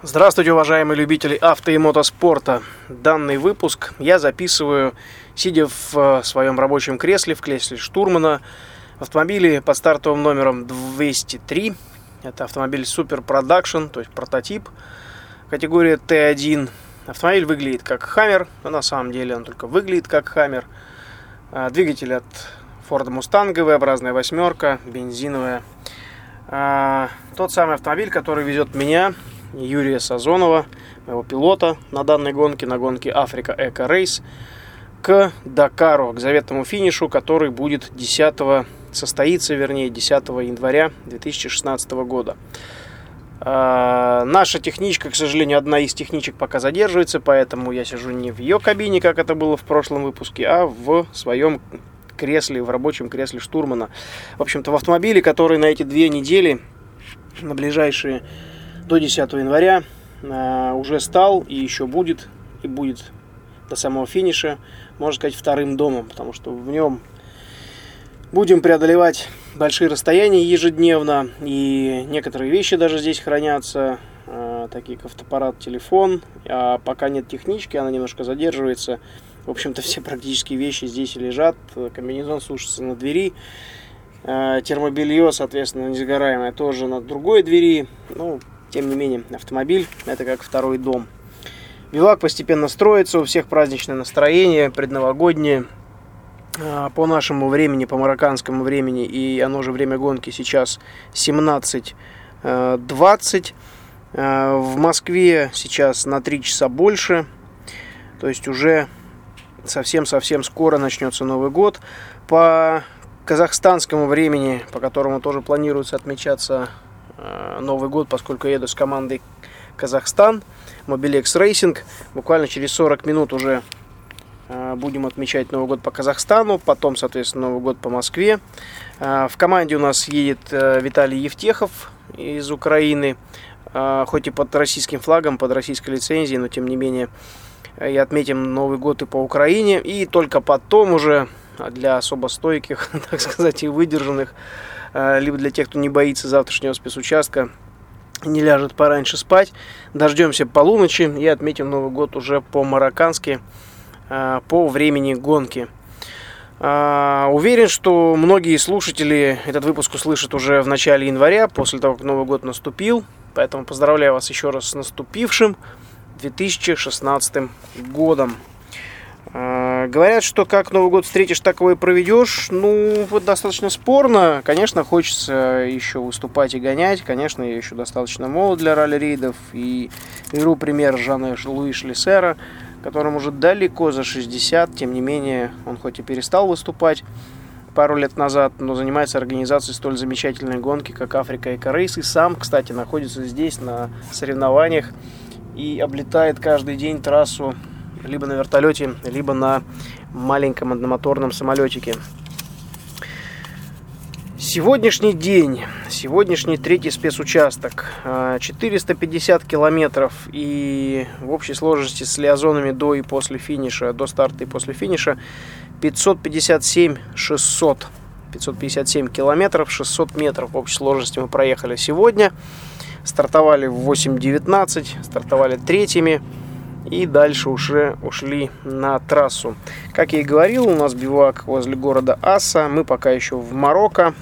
Здравствуйте, уважаемые любители авто и мотоспорта. Данный выпуск я записываю, сидя в э, своем рабочем кресле, в кресле штурмана, в автомобиле под стартовым номером 203. Это автомобиль Super Production, то есть прототип, категория Т1. Автомобиль выглядит как Хаммер, но на самом деле он только выглядит как Хаммер. А, двигатель от Ford Mustang, V-образная восьмерка, бензиновая. А, тот самый автомобиль, который везет меня Юрия Сазонова, моего пилота на данной гонке, на гонке Африка Эко Рейс, к Дакару, к заветному финишу, который будет 10 состоится, вернее, 10 января 2016 года. А, наша техничка, к сожалению, одна из техничек пока задерживается, поэтому я сижу не в ее кабине, как это было в прошлом выпуске, а в своем кресле, в рабочем кресле штурмана. В общем-то, в автомобиле, который на эти две недели, на ближайшие до 10 января э, уже стал и еще будет, и будет до самого финиша, можно сказать, вторым домом, потому что в нем будем преодолевать большие расстояния ежедневно, и некоторые вещи даже здесь хранятся, э, такие как автоаппарат, телефон, а пока нет технички, она немножко задерживается. В общем-то, все практически вещи здесь лежат, комбинезон сушится на двери, э, термобелье, соответственно, несгораемое тоже на другой двери, ну, тем не менее, автомобиль это как второй дом. Бивак постепенно строится, у всех праздничное настроение, предновогоднее. А, по нашему времени, по марокканскому времени, и оно же время гонки сейчас 17.20. Э, э, в Москве сейчас на 3 часа больше, то есть уже совсем-совсем скоро начнется Новый год. По казахстанскому времени, по которому тоже планируется отмечаться Новый год, поскольку я еду с командой Казахстан, Mobilex Racing. Буквально через 40 минут уже э, будем отмечать Новый год по Казахстану, потом, соответственно, Новый год по Москве. Э, в команде у нас едет Виталий Евтехов из Украины, хоть и под российским флагом, под российской лицензией, но тем не менее и отметим Новый год и по Украине. И только потом уже для особо стойких, так сказать, и выдержанных Э, либо для тех, кто не боится завтрашнего спецучастка, не ляжет пораньше спать. Дождемся полуночи и отметим Новый год уже по-мароккански, э, по времени гонки. Уверен, что многие слушатели этот выпуск услышат уже в начале января, после того, как Новый год наступил. Поэтому поздравляю вас еще раз с наступившим 2016 годом. А, говорят, что как Новый год встретишь, так его и проведешь. Ну, вот достаточно спорно. Конечно, хочется еще выступать и гонять. Конечно, я еще достаточно молод для ралли-рейдов. И беру пример Жана Луи Шлиссера, которому уже далеко за 60. Тем не менее, он хоть и перестал выступать пару лет назад, но занимается организацией столь замечательной гонки, как Африка Эко Рейс. И сам, кстати, находится здесь на соревнованиях и облетает каждый день трассу либо на вертолете, либо на маленьком одномоторном самолетике. Сегодняшний день, сегодняшний третий спецучасток, 450 а, километров и в общей сложности с лиазонами до и после финиша, до старта и после финиша 557 600. 557 километров, 600 метров в общей сложности мы проехали сегодня. Стартовали в 8.19, стартовали третьими и дальше уже ушли на трассу. Как я и говорил, у нас бивак возле города Аса. Мы пока еще в Марокко.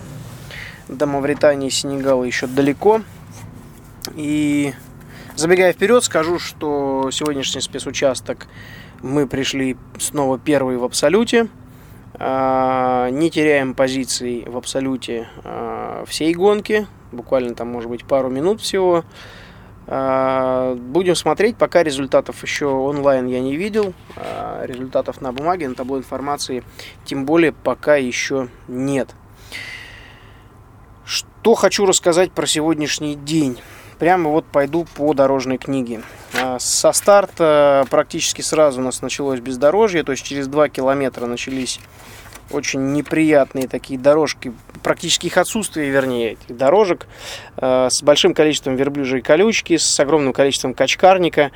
До Мавритании и Сенегала еще далеко. И забегая вперед, скажу, что сегодняшний спецучасток мы пришли снова первый в абсолюте. А, не теряем позиций в абсолюте а, всей гонки. Буквально там может быть пару минут всего. А, будем смотреть, пока результатов еще онлайн я не видел, а, результатов на бумаге, на табло информации, тем более пока еще нет. Что хочу рассказать про сегодняшний день. Прямо вот пойду по дорожной книге. А, со старта практически сразу у нас началось бездорожье, то есть через 2 километра начались очень неприятные такие дорожки, практически их отсутствие, вернее, этих дорожек, э, с большим количеством верблюжьей колючки, с огромным количеством качкарника.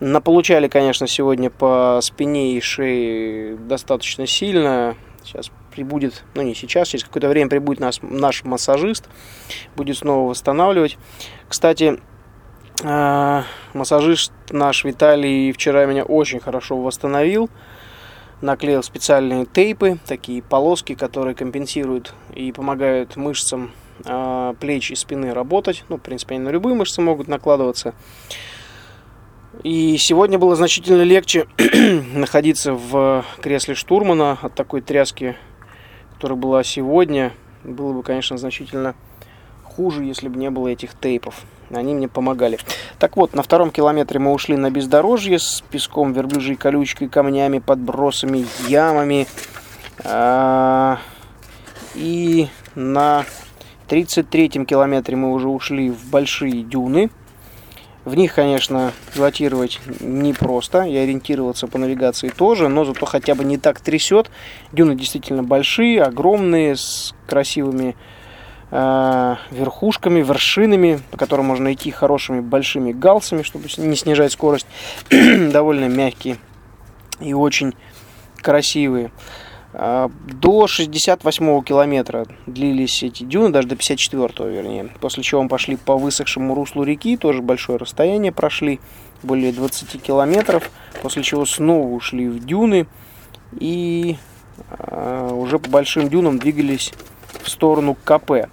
Наполучали, конечно, сегодня по спине и шее достаточно сильно. Сейчас прибудет, ну не сейчас, через какое-то время прибудет наш, наш массажист, будет снова восстанавливать. Кстати, А, массажист наш Виталий вчера меня очень хорошо восстановил. Наклеил специальные тейпы, такие полоски, которые компенсируют и помогают мышцам а, плеч и спины работать. Ну, в принципе, они на любые мышцы могут накладываться. И сегодня было значительно легче находиться в кресле штурмана от такой тряски, которая была сегодня. Было бы, конечно, значительно хуже, если бы не было этих тейпов. Они мне помогали. Так вот, на втором километре мы ушли на бездорожье с песком, верблюжьей колючкой, камнями, подбросами, ямами. А, и на 33-м километре мы уже ушли в большие дюны. В них, конечно, пилотировать непросто, и ориентироваться по навигации тоже, но зато хотя бы не так трясет. Дюны действительно большие, огромные, с красивыми верхушками, вершинами, по которым можно идти хорошими большими галсами, чтобы не снижать скорость. Довольно мягкие и очень красивые. А, до 68 километра длились эти дюны, даже до 54 вернее. После чего мы пошли по высохшему руслу реки, тоже большое расстояние прошли, более 20 километров. После чего снова ушли в дюны и э, уже по большим дюнам двигались в сторону КП.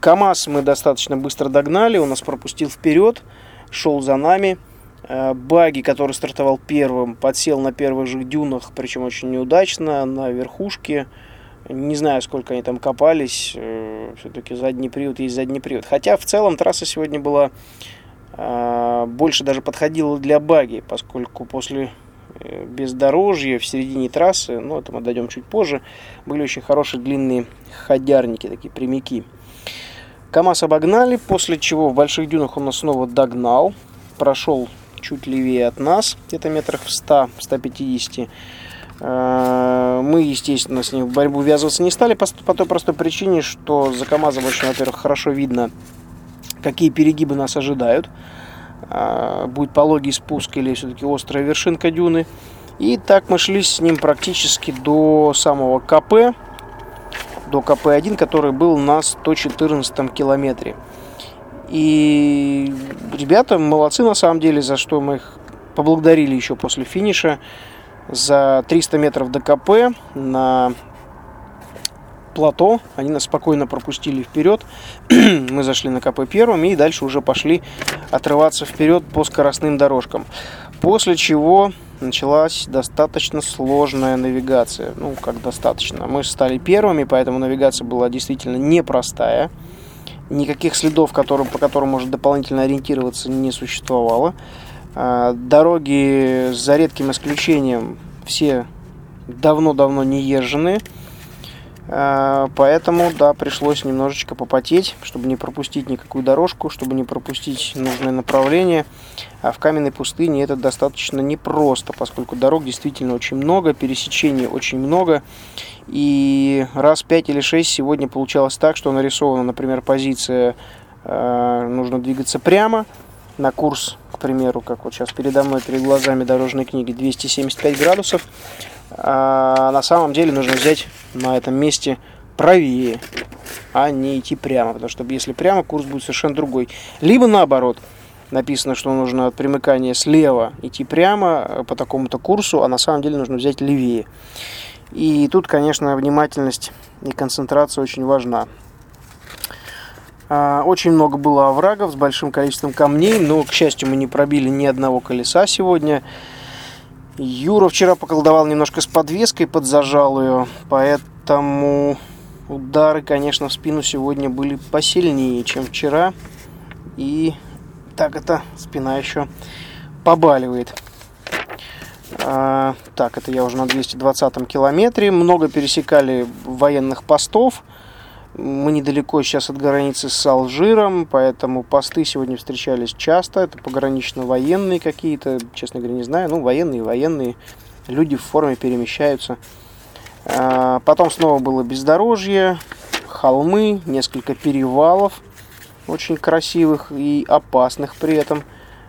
КАМАЗ мы достаточно быстро догнали, он нас пропустил вперед, шел за нами – Э, баги, который стартовал первым, подсел на первых же дюнах, причем очень неудачно, на верхушке. Не знаю, сколько они там копались. Э, Все-таки задний привод есть задний привод. Хотя в целом трасса сегодня была э, больше даже подходила для баги, поскольку после бездорожья в середине трассы, ну это мы дойдем чуть позже, были очень хорошие длинные ходярники, такие прямики. КамАЗ обогнали, после чего в больших дюнах он нас снова догнал, прошел чуть левее от нас, где-то метрах в 100-150. Э, мы, естественно, с ним в борьбу ввязываться не стали по той простой причине, что за КАМАЗом очень, во-первых, хорошо видно, какие перегибы нас ожидают. Э, будет пологий спуск или все-таки острая вершинка дюны. И так мы шли с ним практически до самого КП, до КП-1, который был на 114 километре. И ребята молодцы на самом деле, за что мы их поблагодарили еще после финиша. За 300 метров до КП на плато. Они нас спокойно пропустили вперед. Мы зашли на КП первым и дальше уже пошли отрываться вперед по скоростным дорожкам. После чего началась достаточно сложная навигация. Ну, как достаточно. Мы стали первыми, поэтому навигация была действительно непростая. Никаких следов, которым, по которым можно дополнительно ориентироваться, не существовало. А, дороги, за редким исключением, все давно-давно не езжены. А, поэтому, да, пришлось немножечко попотеть, чтобы не пропустить никакую дорожку, чтобы не пропустить нужное направление. А в каменной пустыне это достаточно непросто, поскольку дорог действительно очень много, пересечений очень много. И раз 5 или 6 сегодня получалось так, что нарисована, например, позиция э, нужно двигаться прямо на курс, к примеру, как вот сейчас передо мной, перед глазами дорожной книги, 275 градусов. А на самом деле нужно взять на этом месте правее, а не идти прямо, потому что если прямо, курс будет совершенно другой. Либо наоборот, написано, что нужно от примыкания слева идти прямо э, по такому-то курсу, а на самом деле нужно взять левее. И тут, конечно, внимательность и концентрация очень важна. А, очень много было оврагов с большим количеством камней, но, к счастью, мы не пробили ни одного колеса сегодня. Юра вчера поколдовал немножко с подвеской, подзажал ее, поэтому удары, конечно, в спину сегодня были посильнее, чем вчера. И так это спина еще побаливает. А, так, это я уже на 220 километре. Много пересекали военных постов. Мы недалеко сейчас от границы с Алжиром, поэтому посты сегодня встречались часто. Это погранично-военные какие-то, честно говоря, не знаю. Ну, военные, военные. Люди в форме перемещаются. А, потом снова было бездорожье, холмы, несколько перевалов, очень красивых и опасных при этом,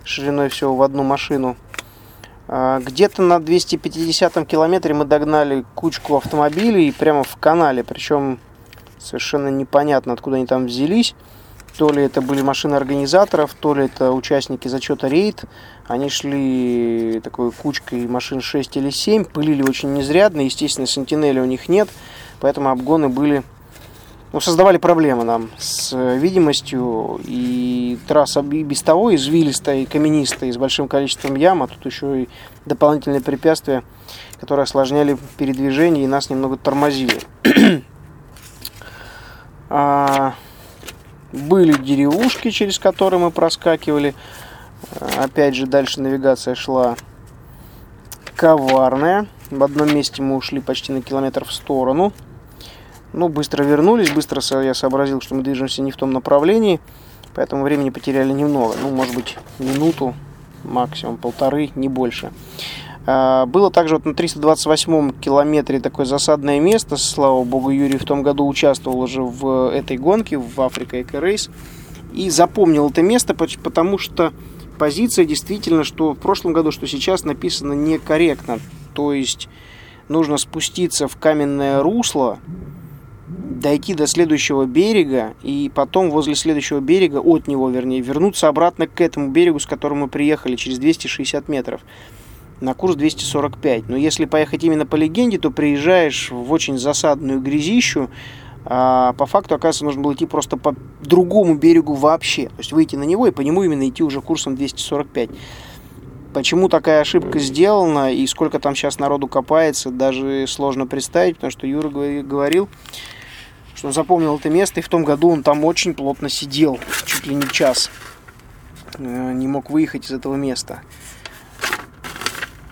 шириной всего в одну машину. А, где-то на 250 километре мы догнали кучку автомобилей прямо в канале, причем совершенно непонятно, откуда они там взялись. То ли это были машины организаторов, то ли это участники зачета рейд. Они шли такой кучкой машин 6 или 7, пылили очень незрядно, естественно, сентинели у них нет, поэтому обгоны были ну, создавали проблемы нам с видимостью, и трасса и без того извилистая и каменистая, и с большим количеством ям, а тут еще и дополнительные препятствия, которые осложняли передвижение и нас немного тормозили. А, были деревушки, через которые мы проскакивали. Опять же, дальше навигация шла коварная. В одном месте мы ушли почти на километр в сторону. Ну, быстро вернулись, быстро я сообразил, что мы движемся не в том направлении, поэтому времени потеряли немного. Ну, может быть, минуту, максимум полторы, не больше. А, было также вот на 328 километре такое засадное место. Слава богу, Юрий в том году участвовал уже в этой гонке, в Африка Эко Рейс. И запомнил это место, потому что позиция действительно, что в прошлом году, что сейчас написано некорректно. То есть нужно спуститься в каменное русло, дойти до следующего берега и потом возле следующего берега, от него вернее, вернуться обратно к этому берегу, с которым мы приехали, через 260 метров на курс 245. Но если поехать именно по легенде, то приезжаешь в очень засадную грязищу, а по факту, оказывается, нужно было идти просто по другому берегу вообще. То есть выйти на него и по нему именно идти уже курсом 245. Почему такая ошибка сделана и сколько там сейчас народу копается, даже сложно представить, потому что Юра говорил, что запомнил это место, и в том году он там очень плотно сидел, чуть ли не час. Э, не мог выехать из этого места.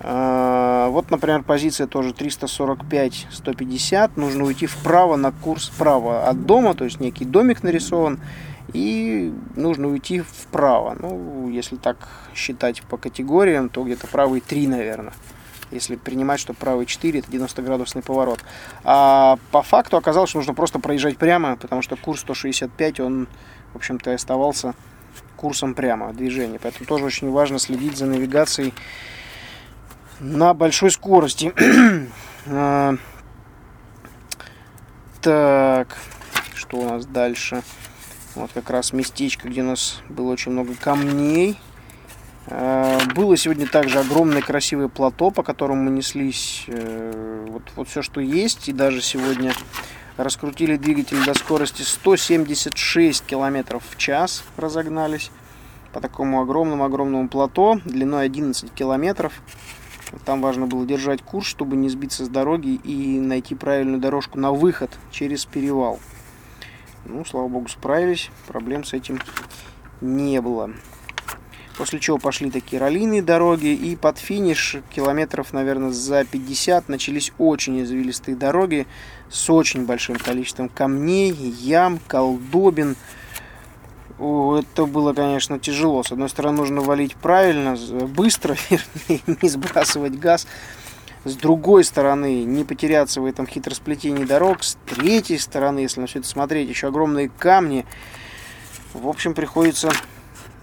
А, вот, например, позиция тоже 345-150. Нужно уйти вправо на курс вправо от дома, то есть некий домик нарисован. И нужно уйти вправо. Ну, если так считать по категориям, то где-то правый 3, наверное. Если принимать, что правый 4 это 90 градусный поворот. А по факту оказалось, что нужно просто проезжать прямо, потому что курс 165, он, в общем-то, оставался курсом прямо движения. Поэтому тоже очень важно следить за навигацией на большой скорости. А, так, что у нас дальше? Вот как раз местечко, где у нас было очень много камней. А, было сегодня также огромное красивое плато, по которому мы неслись. Э, вот, вот все, что есть. И даже сегодня раскрутили двигатель до скорости 176 километров в час. Разогнались по такому огромному-огромному плато длиной 11 километров. Там важно было держать курс, чтобы не сбиться с дороги и найти правильную дорожку на выход через перевал. Ну, слава богу, справились. Проблем с этим не было. После чего пошли такие раллийные дороги. И под финиш, километров, наверное, за 50, начались очень извилистые дороги с очень большим количеством камней, ям, колдобин. Это было, конечно, тяжело. С одной стороны, нужно валить правильно, быстро, вернее, не сбрасывать газ. С другой стороны, не потеряться в этом хитросплетении дорог. С третьей стороны, если на все это смотреть, еще огромные камни. В общем, приходится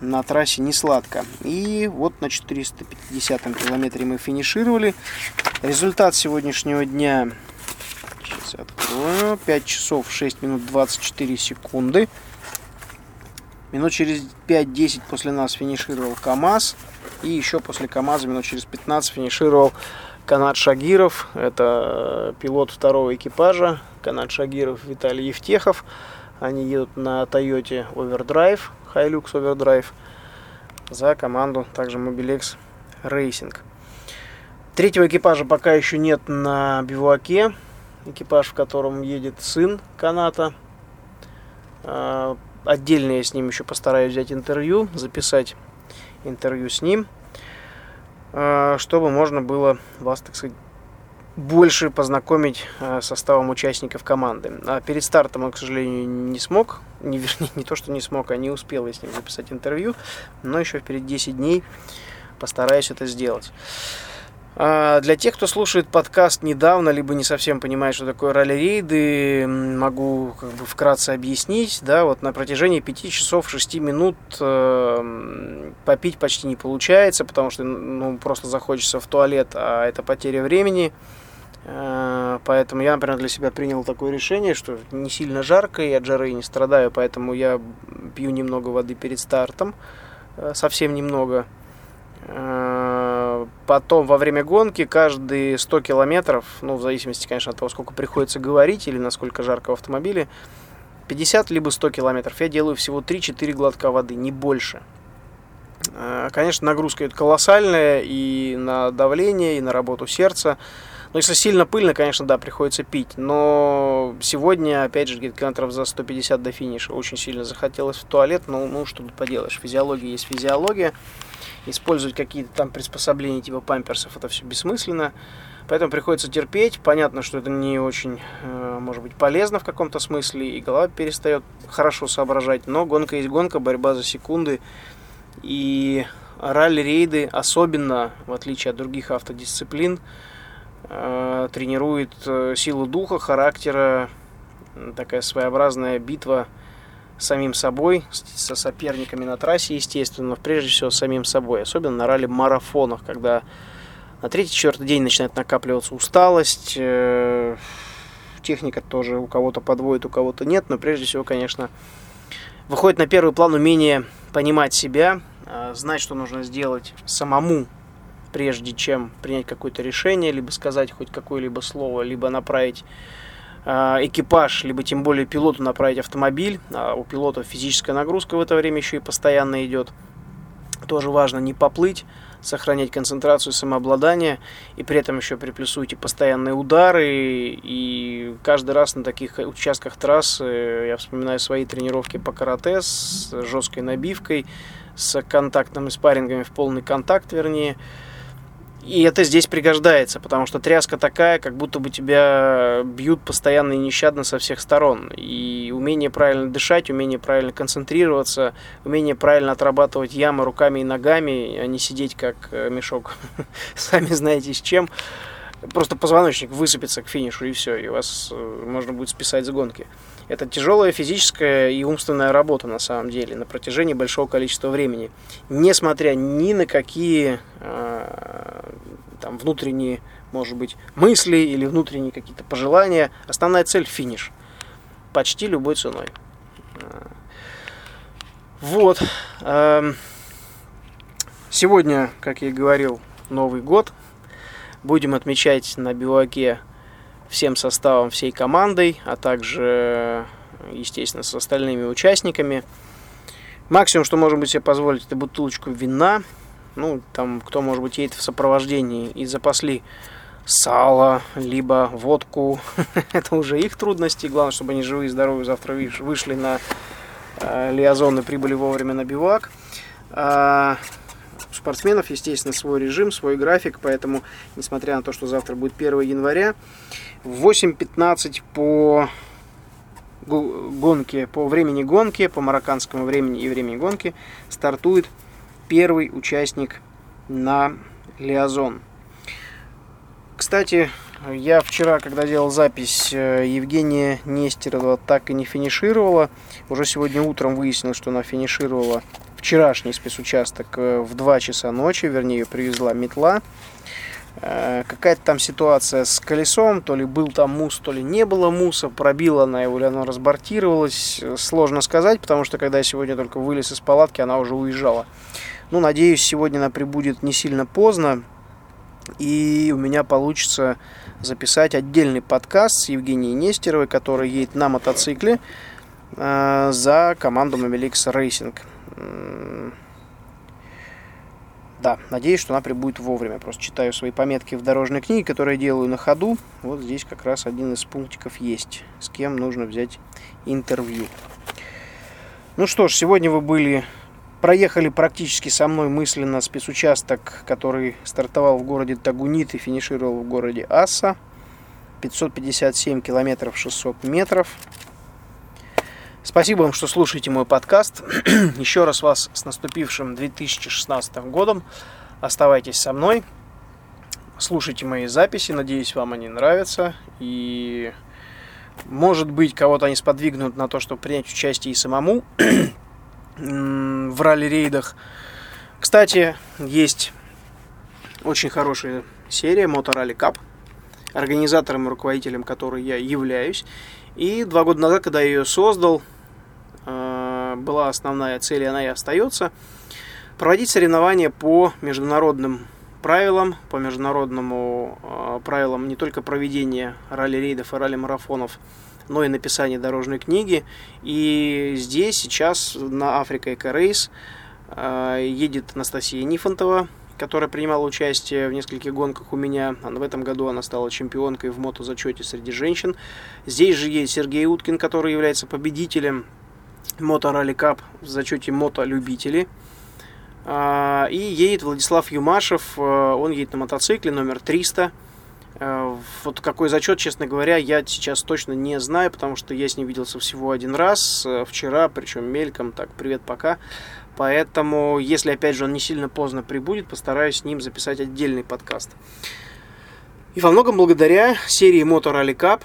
на трассе не сладко. И вот на 450 километре мы финишировали. Результат сегодняшнего дня... Сейчас открою. 5 часов 6 минут 24 секунды. Минут через 5-10 после нас финишировал КАМАЗ. И еще после КАМАЗа минут через 15 финишировал Канат Шагиров. Это пилот второго экипажа. Канат Шагиров Виталий Евтехов. Они едут на Toyota Overdrive, Hilux Overdrive. За команду также Mobilex Racing. Третьего экипажа пока еще нет на бивуаке. Экипаж, в котором едет сын каната. Отдельно я с ним еще постараюсь взять интервью, записать интервью с ним, а, чтобы можно было вас, так сказать, больше познакомить а, составом участников команды. А перед стартом он, к сожалению, не смог, не, вернее, не то, что не смог, а не успел я с ним записать интервью, но еще вперед 10 дней постараюсь это сделать. А, для тех, кто слушает подкаст недавно, либо не совсем понимает, что такое ралли-рейды, могу как бы вкратце объяснить. Да, вот на протяжении 5 часов 6 минут э, попить почти не получается, потому что ну, просто захочется в туалет, а это потеря времени. Э, поэтому я, например, для себя принял такое решение, что не сильно жарко, и от жары не страдаю, поэтому я пью немного воды перед стартом, э, совсем немного. Э, потом во время гонки каждые 100 километров, ну, в зависимости, конечно, от того, сколько приходится говорить или насколько жарко в автомобиле, 50 либо 100 километров я делаю всего 3-4 глотка воды, не больше. Конечно, нагрузка это колоссальная и на давление, и на работу сердца. Но если сильно пыльно, конечно, да, приходится пить. Но сегодня, опять же, где-то километров за 150 до финиша очень сильно захотелось в туалет. Ну, ну что тут поделаешь, физиология есть физиология. Использовать какие-то там приспособления типа памперсов, это все бессмысленно. Поэтому приходится терпеть. Понятно, что это не очень, э, может быть, полезно в каком-то смысле, и голова перестает хорошо соображать. Но гонка есть гонка, борьба за секунды. И ралли-рейды, особенно в отличие от других автодисциплин, Э, тренирует э, силу духа, характера, такая своеобразная битва самим собой, со соперниками на трассе, естественно, но прежде всего самим собой, особенно на ралли-марафонах, когда на третий-четвертый день начинает накапливаться усталость, э, техника тоже у кого-то подводит, у кого-то нет, но прежде всего, конечно, выходит на первый план умение понимать себя, знать, что нужно сделать самому прежде чем принять какое-то решение, либо сказать хоть какое-либо слово, либо направить э, экипаж, либо тем более пилоту направить автомобиль. А у пилота физическая нагрузка в это время еще и постоянно идет. Тоже важно не поплыть, сохранять концентрацию, самообладание, и при этом еще приплюсуйте постоянные удары, и каждый раз на таких участках трассы, я вспоминаю свои тренировки по карате с жесткой набивкой, с контактными спаррингами в полный контакт, вернее, и это здесь пригождается, потому что тряска такая, как будто бы тебя бьют постоянно и нещадно со всех сторон. И умение правильно дышать, умение правильно концентрироваться, умение правильно отрабатывать ямы руками и ногами, а не сидеть как э, мешок, сами знаете с чем. Просто позвоночник высыпется к финишу и все, и вас э, можно будет списать с гонки. Это тяжелая физическая и умственная работа на самом деле на протяжении большого количества времени, несмотря ни на какие э, там внутренние, может быть, мысли или внутренние какие-то пожелания. Основная цель финиш. Почти любой ценой. Вот. Эм, сегодня, как я и говорил, Новый год. Будем отмечать на Биваке всем составом, всей командой, а также, естественно, с остальными участниками. Максимум, что можем себе позволить, это бутылочку вина. Ну, там, кто, может быть, едет в сопровождении и запасли сало, либо водку. это уже их трудности. Главное, чтобы они живые и здоровые завтра вышли на э, лиазон и прибыли вовремя на бивак. Спортсменов, естественно, свой режим, свой график, поэтому, несмотря на то, что завтра будет 1 января, в 8.15 по гонке, по времени гонки, по марокканскому времени и времени гонки стартует первый участник на Лиазон. Кстати, я вчера, когда делал запись, э, Евгения Нестерова так и не финишировала. Уже сегодня утром выяснилось, что она финишировала вчерашний спецучасток э, в 2 часа ночи, вернее, ее привезла метла. Э, какая-то там ситуация с колесом, то ли был там мус, то ли не было муса, пробила она его или оно разбортировалось, сложно сказать, потому что когда я сегодня только вылез из палатки, она уже уезжала. Ну, надеюсь, сегодня она прибудет не сильно поздно, и у меня получится записать отдельный подкаст с Евгенией Нестеровой, которая едет на мотоцикле э, за команду Mobilix Racing. Да, надеюсь, что она прибудет вовремя. Просто читаю свои пометки в дорожной книге, которые делаю на ходу. Вот здесь как раз один из пунктиков есть, с кем нужно взять интервью. Ну что ж, сегодня вы были, проехали практически со мной мысленно спецучасток, который стартовал в городе Тагунит и финишировал в городе Аса. 557 километров 600 метров. Спасибо вам, что слушаете мой подкаст. Еще раз вас с наступившим 2016 годом. Оставайтесь со мной. Слушайте мои записи. Надеюсь, вам они нравятся. И, может быть, кого-то они сподвигнут на то, чтобы принять участие и самому в ралли-рейдах. Кстати, есть очень хорошая серия Motor Rally Cup. организатором и руководителем которой я являюсь. И два года назад, когда я ее создал, э, была основная цель, и она и остается, проводить соревнования по международным правилам, по международному э, правилам не только проведения ралли-рейдов и ралли-марафонов, но и написания дорожной книги. И здесь сейчас на Африка Эко Рейс э, едет Анастасия Нифонтова, которая принимала участие в нескольких гонках у меня. В этом году она стала чемпионкой в мотозачете среди женщин. Здесь же есть Сергей Уткин, который является победителем Мото Ралли Кап в зачете мото-любители. А, и едет Владислав Юмашев, э, он едет на мотоцикле номер 300. Э, вот какой зачет, честно говоря, я сейчас точно не знаю, потому что я с ним виделся всего один раз, э, вчера, причем мельком, так, привет, пока. Поэтому, если, опять же, он не сильно поздно прибудет, постараюсь с ним записать отдельный подкаст. И во многом благодаря серии Motor Rally Cup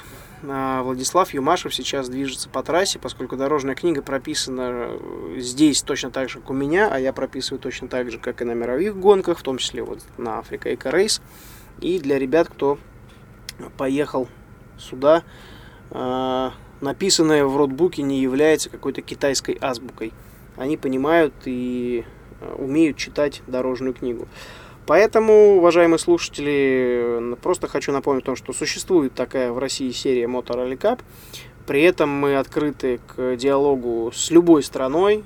Владислав Юмашев сейчас движется по трассе, поскольку дорожная книга прописана э, здесь точно так же, как у меня, а я прописываю точно так же, как и на мировых гонках, в том числе вот на Африка Эко Рейс. И для ребят, кто поехал сюда, э, написанное в ротбуке не является какой-то китайской азбукой они понимают и э, умеют читать дорожную книгу. Поэтому, уважаемые слушатели, просто хочу напомнить о том, что существует такая в России серия Motor Rally Cup. При этом мы открыты к диалогу с любой страной,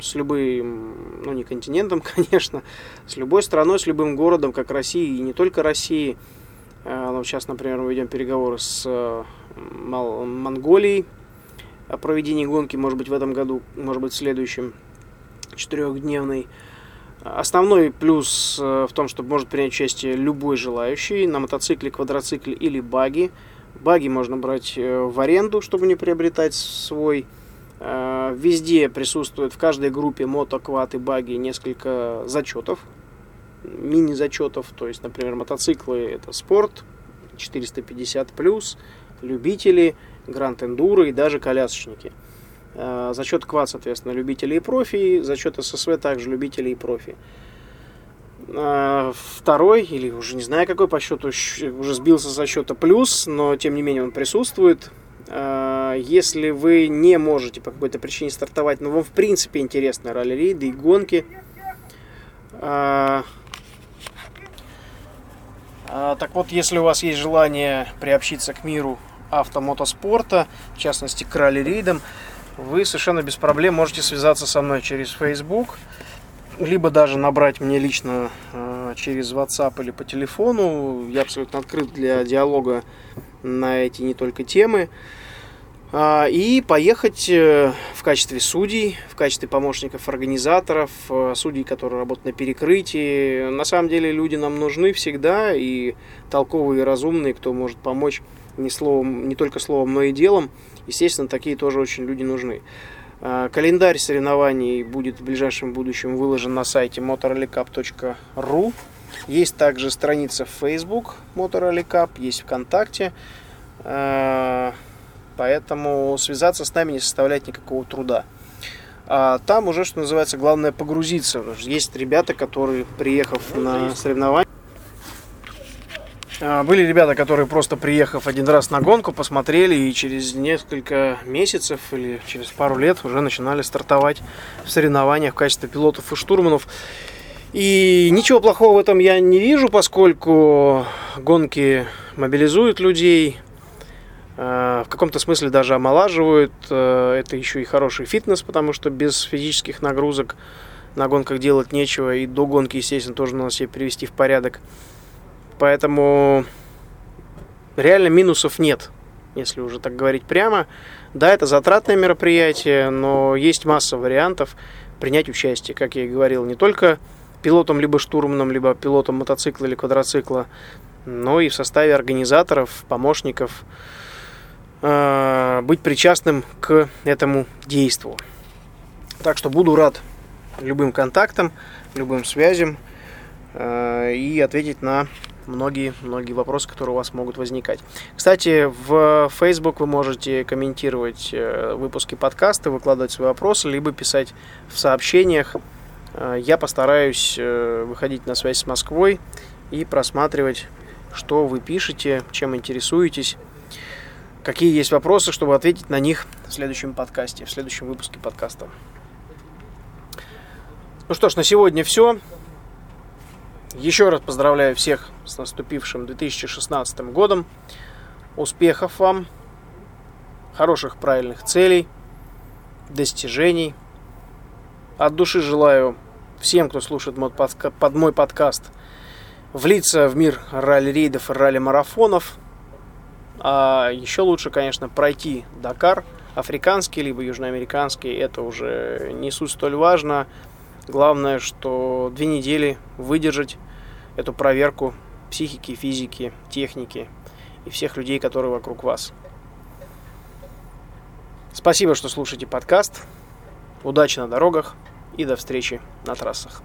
с любым, ну не континентом, конечно, с любой страной, с любым городом, как России, и не только России. Э, ну, сейчас, например, мы ведем переговоры с э, Монголией, о проведении гонки, может быть, в этом году, может быть, в следующем, четырехдневной. Основной плюс э, в том, что может принять участие любой желающий на мотоцикле, квадроцикле или баги. Баги можно брать э, в аренду, чтобы не приобретать свой. Э, везде присутствует в каждой группе мотоквад и баги несколько зачетов, мини-зачетов. То есть, например, мотоциклы это спорт, 450 плюс, любители – Гранд Эндуро и даже колясочники. Э, за счет КВАД, соответственно, любители и профи, за счет ССВ также любители и профи. Э, второй, или уже не знаю какой по счету, уже сбился со счета плюс, но тем не менее он присутствует. Э, если вы не можете по какой-то причине стартовать, но вам в принципе интересны ралли-рейды и гонки, так вот, если у вас есть желание приобщиться к миру автомотоспорта, в частности к ралли-рейдам, вы совершенно без проблем можете связаться со мной через Facebook, либо даже набрать мне лично через WhatsApp или по телефону. Я абсолютно открыт для диалога на эти не только темы. Э, и поехать э, в качестве судей, в качестве помощников организаторов, э, судей, которые работают на перекрытии. На самом деле люди нам нужны всегда, и толковые и разумные, кто может помочь не, словом, не только словом, но и делом. Естественно, такие тоже очень люди нужны. А, календарь соревнований будет в ближайшем будущем выложен на сайте motorrallycup.ru. Есть также страница в Facebook Motor Cup, есть ВКонтакте. А, поэтому связаться с нами не составляет никакого труда. А там уже, что называется, главное погрузиться. Есть ребята, которые, приехав на соревнования, а, были ребята, которые просто приехав один раз на гонку, посмотрели и через несколько месяцев или через пару лет уже начинали стартовать в соревнованиях в качестве пилотов и штурманов. И ничего плохого в этом я не вижу, поскольку гонки мобилизуют людей, а, в каком-то смысле даже омолаживают. А, это еще и хороший фитнес, потому что без физических нагрузок на гонках делать нечего. И до гонки, естественно, тоже надо себя привести в порядок. Поэтому реально минусов нет, если уже так говорить прямо. Да, это затратное мероприятие, но есть масса вариантов принять участие, как я и говорил, не только пилотом либо штурманом, либо пилотом мотоцикла или квадроцикла, но и в составе организаторов, помощников, э, быть причастным к этому действу. Так что буду рад любым контактам, любым связям э, и ответить на многие-многие вопросы, которые у вас могут возникать. Кстати, в Facebook вы можете комментировать э, выпуски подкаста, выкладывать свои вопросы, либо писать в сообщениях. Э, я постараюсь э, выходить на связь с Москвой и просматривать что вы пишете, чем интересуетесь, какие есть вопросы, чтобы ответить на них в следующем подкасте, в следующем выпуске подкаста. Ну что ж, на сегодня все. Еще раз поздравляю всех с наступившим 2016 годом. Успехов вам, хороших правильных целей, достижений. От души желаю всем, кто слушает мой под мой подкаст, влиться в мир ралли-рейдов и ралли-марафонов. А еще лучше, конечно, пройти Дакар, африканский либо южноамериканский. Это уже не суть столь важно. Главное, что две недели выдержать эту проверку психики, физики, техники и всех людей, которые вокруг вас. Спасибо, что слушаете подкаст. Удачи на дорогах и до встречи на трассах.